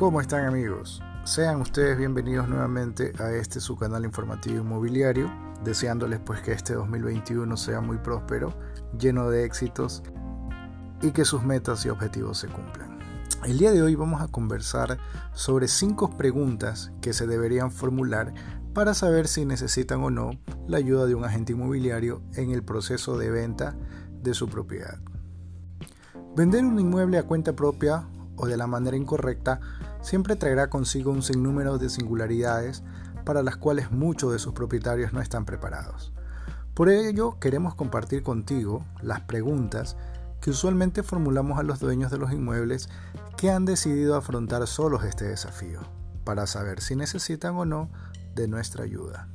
¿Cómo están amigos? Sean ustedes bienvenidos nuevamente a este su canal informativo inmobiliario, deseándoles pues que este 2021 sea muy próspero, lleno de éxitos y que sus metas y objetivos se cumplan. El día de hoy vamos a conversar sobre cinco preguntas que se deberían formular para saber si necesitan o no la ayuda de un agente inmobiliario en el proceso de venta de su propiedad. Vender un inmueble a cuenta propia o de la manera incorrecta siempre traerá consigo un sinnúmero de singularidades para las cuales muchos de sus propietarios no están preparados. Por ello, queremos compartir contigo las preguntas que usualmente formulamos a los dueños de los inmuebles que han decidido afrontar solos este desafío, para saber si necesitan o no de nuestra ayuda.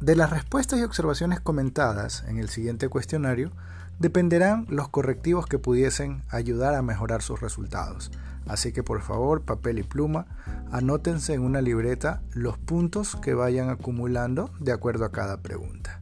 De las respuestas y observaciones comentadas en el siguiente cuestionario, dependerán los correctivos que pudiesen ayudar a mejorar sus resultados. Así que por favor, papel y pluma, anótense en una libreta los puntos que vayan acumulando de acuerdo a cada pregunta.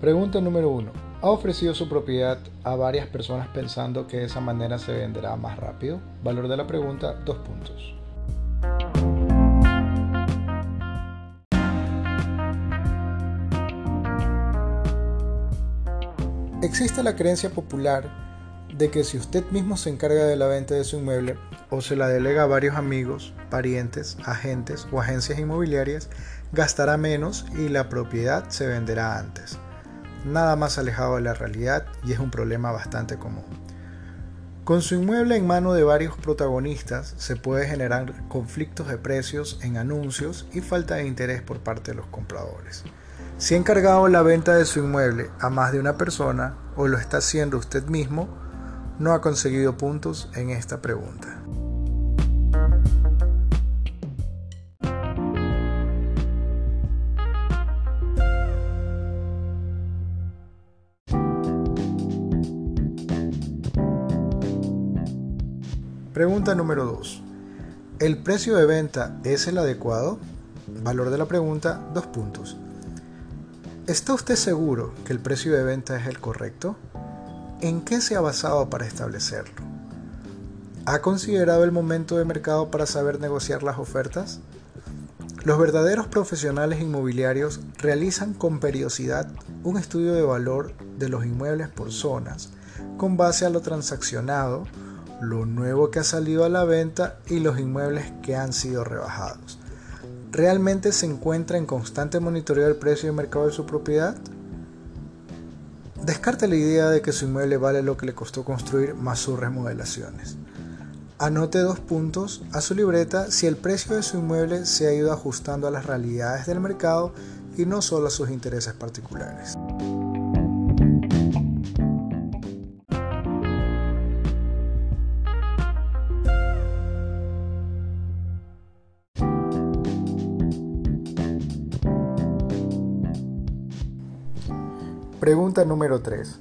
Pregunta número 1. ¿Ha ofrecido su propiedad a varias personas pensando que de esa manera se venderá más rápido? Valor de la pregunta, 2 puntos. Existe la creencia popular de que si usted mismo se encarga de la venta de su inmueble o se la delega a varios amigos, parientes, agentes o agencias inmobiliarias, gastará menos y la propiedad se venderá antes nada más alejado de la realidad y es un problema bastante común. Con su inmueble en mano de varios protagonistas se puede generar conflictos de precios en anuncios y falta de interés por parte de los compradores. Si ha encargado la venta de su inmueble a más de una persona o lo está haciendo usted mismo, no ha conseguido puntos en esta pregunta. Pregunta número 2. ¿El precio de venta es el adecuado? Valor de la pregunta, dos puntos. ¿Está usted seguro que el precio de venta es el correcto? ¿En qué se ha basado para establecerlo? ¿Ha considerado el momento de mercado para saber negociar las ofertas? Los verdaderos profesionales inmobiliarios realizan con periodicidad un estudio de valor de los inmuebles por zonas con base a lo transaccionado lo nuevo que ha salido a la venta y los inmuebles que han sido rebajados. ¿Realmente se encuentra en constante monitoreo del precio de mercado de su propiedad? Descarte la idea de que su inmueble vale lo que le costó construir más sus remodelaciones. Anote dos puntos a su libreta si el precio de su inmueble se ha ido ajustando a las realidades del mercado y no solo a sus intereses particulares. Pregunta número 3.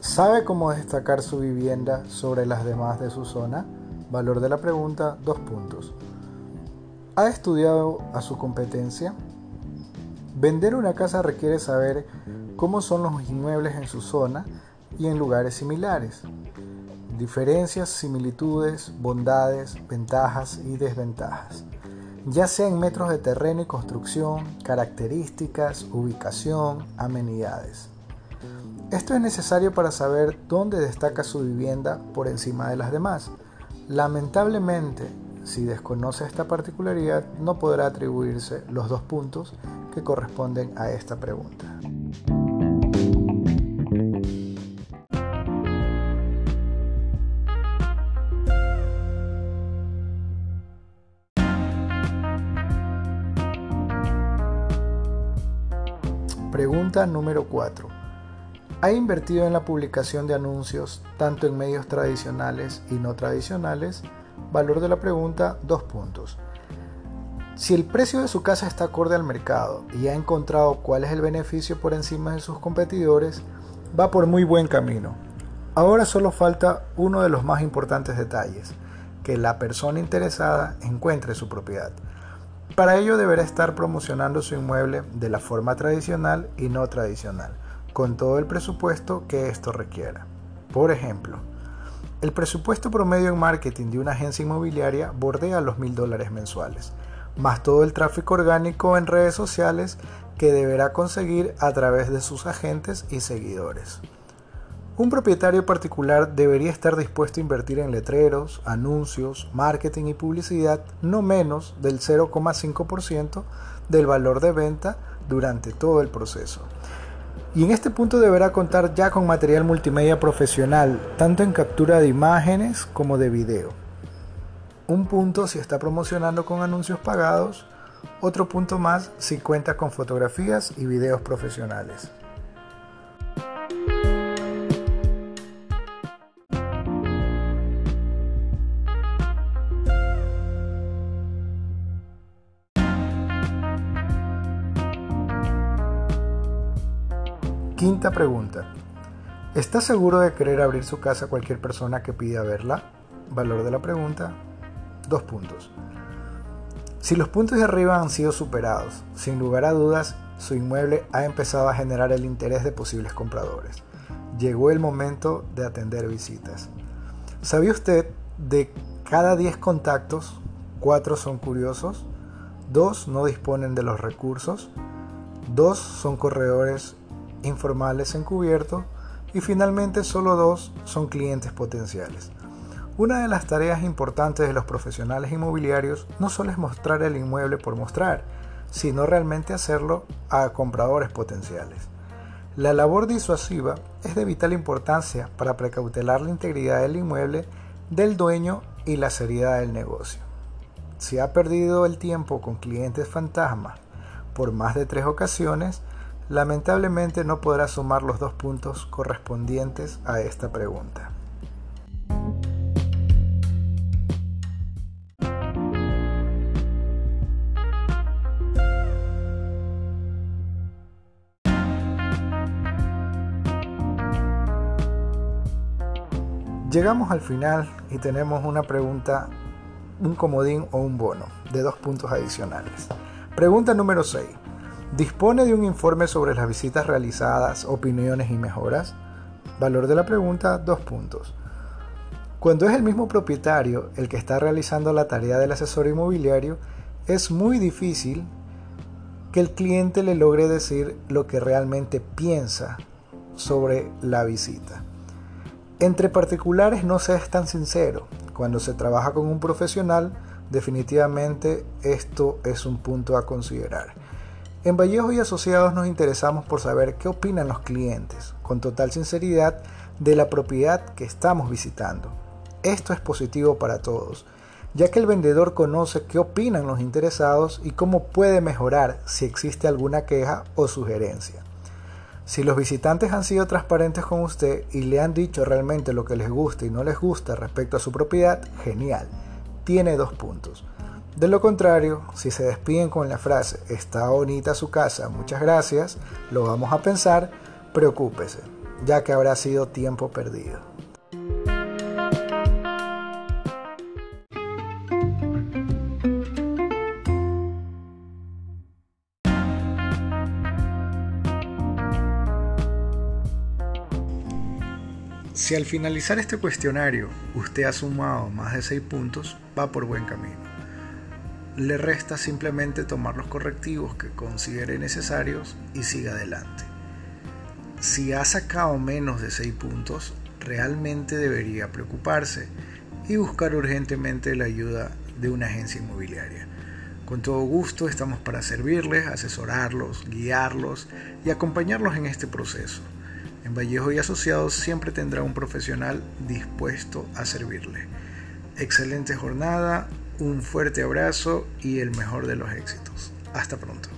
¿Sabe cómo destacar su vivienda sobre las demás de su zona? Valor de la pregunta, dos puntos. ¿Ha estudiado a su competencia? Vender una casa requiere saber cómo son los inmuebles en su zona y en lugares similares. Diferencias, similitudes, bondades, ventajas y desventajas. Ya sea en metros de terreno y construcción, características, ubicación, amenidades. Esto es necesario para saber dónde destaca su vivienda por encima de las demás. Lamentablemente, si desconoce esta particularidad, no podrá atribuirse los dos puntos que corresponden a esta pregunta. Pregunta número 4. Ha invertido en la publicación de anuncios tanto en medios tradicionales y no tradicionales. Valor de la pregunta, dos puntos. Si el precio de su casa está acorde al mercado y ha encontrado cuál es el beneficio por encima de sus competidores, va por muy buen camino. Ahora solo falta uno de los más importantes detalles, que la persona interesada encuentre su propiedad. Para ello deberá estar promocionando su inmueble de la forma tradicional y no tradicional, con todo el presupuesto que esto requiera. Por ejemplo, el presupuesto promedio en marketing de una agencia inmobiliaria bordea los mil dólares mensuales, más todo el tráfico orgánico en redes sociales que deberá conseguir a través de sus agentes y seguidores. Un propietario particular debería estar dispuesto a invertir en letreros, anuncios, marketing y publicidad no menos del 0,5% del valor de venta durante todo el proceso. Y en este punto deberá contar ya con material multimedia profesional, tanto en captura de imágenes como de video. Un punto si está promocionando con anuncios pagados, otro punto más si cuenta con fotografías y videos profesionales. Quinta pregunta. ¿Está seguro de querer abrir su casa a cualquier persona que pida verla? Valor de la pregunta. Dos puntos. Si los puntos de arriba han sido superados, sin lugar a dudas, su inmueble ha empezado a generar el interés de posibles compradores. Llegó el momento de atender visitas. ¿Sabía usted de cada 10 contactos, 4 son curiosos, 2 no disponen de los recursos, 2 son corredores informales encubiertos y finalmente solo dos son clientes potenciales. Una de las tareas importantes de los profesionales inmobiliarios no solo es mostrar el inmueble por mostrar, sino realmente hacerlo a compradores potenciales. La labor disuasiva es de vital importancia para precautelar la integridad del inmueble del dueño y la seriedad del negocio. Si ha perdido el tiempo con clientes fantasmas por más de tres ocasiones, Lamentablemente no podrá sumar los dos puntos correspondientes a esta pregunta. Llegamos al final y tenemos una pregunta, un comodín o un bono de dos puntos adicionales. Pregunta número 6. ¿Dispone de un informe sobre las visitas realizadas, opiniones y mejoras? Valor de la pregunta, dos puntos. Cuando es el mismo propietario el que está realizando la tarea del asesor inmobiliario, es muy difícil que el cliente le logre decir lo que realmente piensa sobre la visita. Entre particulares no se es tan sincero. Cuando se trabaja con un profesional, definitivamente esto es un punto a considerar. En Vallejo y Asociados nos interesamos por saber qué opinan los clientes, con total sinceridad, de la propiedad que estamos visitando. Esto es positivo para todos, ya que el vendedor conoce qué opinan los interesados y cómo puede mejorar si existe alguna queja o sugerencia. Si los visitantes han sido transparentes con usted y le han dicho realmente lo que les gusta y no les gusta respecto a su propiedad, genial. Tiene dos puntos. De lo contrario, si se despiden con la frase está bonita su casa, muchas gracias, lo vamos a pensar, preocúpese, ya que habrá sido tiempo perdido. Si al finalizar este cuestionario usted ha sumado más de 6 puntos, va por buen camino le resta simplemente tomar los correctivos que considere necesarios y siga adelante. Si ha sacado menos de 6 puntos, realmente debería preocuparse y buscar urgentemente la ayuda de una agencia inmobiliaria. Con todo gusto estamos para servirles, asesorarlos, guiarlos y acompañarlos en este proceso. En Vallejo y Asociados siempre tendrá un profesional dispuesto a servirle. Excelente jornada, un fuerte abrazo y el mejor de los éxitos. Hasta pronto.